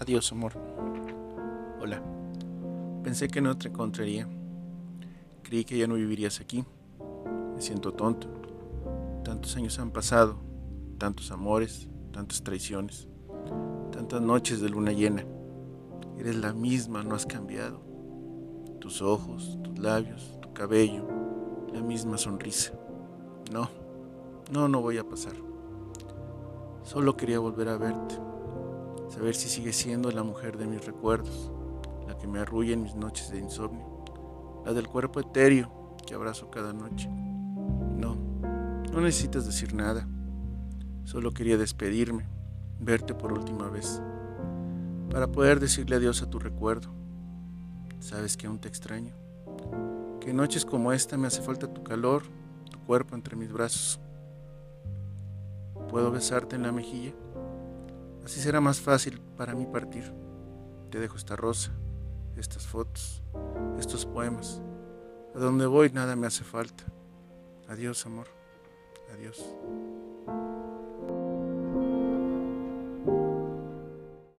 Adiós, amor. Hola. Pensé que no te encontraría. Creí que ya no vivirías aquí. Me siento tonto. Tantos años han pasado, tantos amores, tantas traiciones, tantas noches de luna llena. Eres la misma, no has cambiado. Tus ojos, tus labios, tu cabello, la misma sonrisa. No, no, no voy a pasar. Solo quería volver a verte, saber si sigues siendo la mujer de mis recuerdos, la que me arrulla en mis noches de insomnio, la del cuerpo etéreo que abrazo cada noche. No, no necesitas decir nada. Solo quería despedirme, verte por última vez, para poder decirle adiós a tu recuerdo. Sabes que aún te extraño, que en noches como esta me hace falta tu calor, tu cuerpo entre mis brazos. ¿Puedo besarte en la mejilla? Así será más fácil para mí partir. Te dejo esta rosa, estas fotos, estos poemas. A donde voy nada me hace falta. Adiós, amor. Adiós.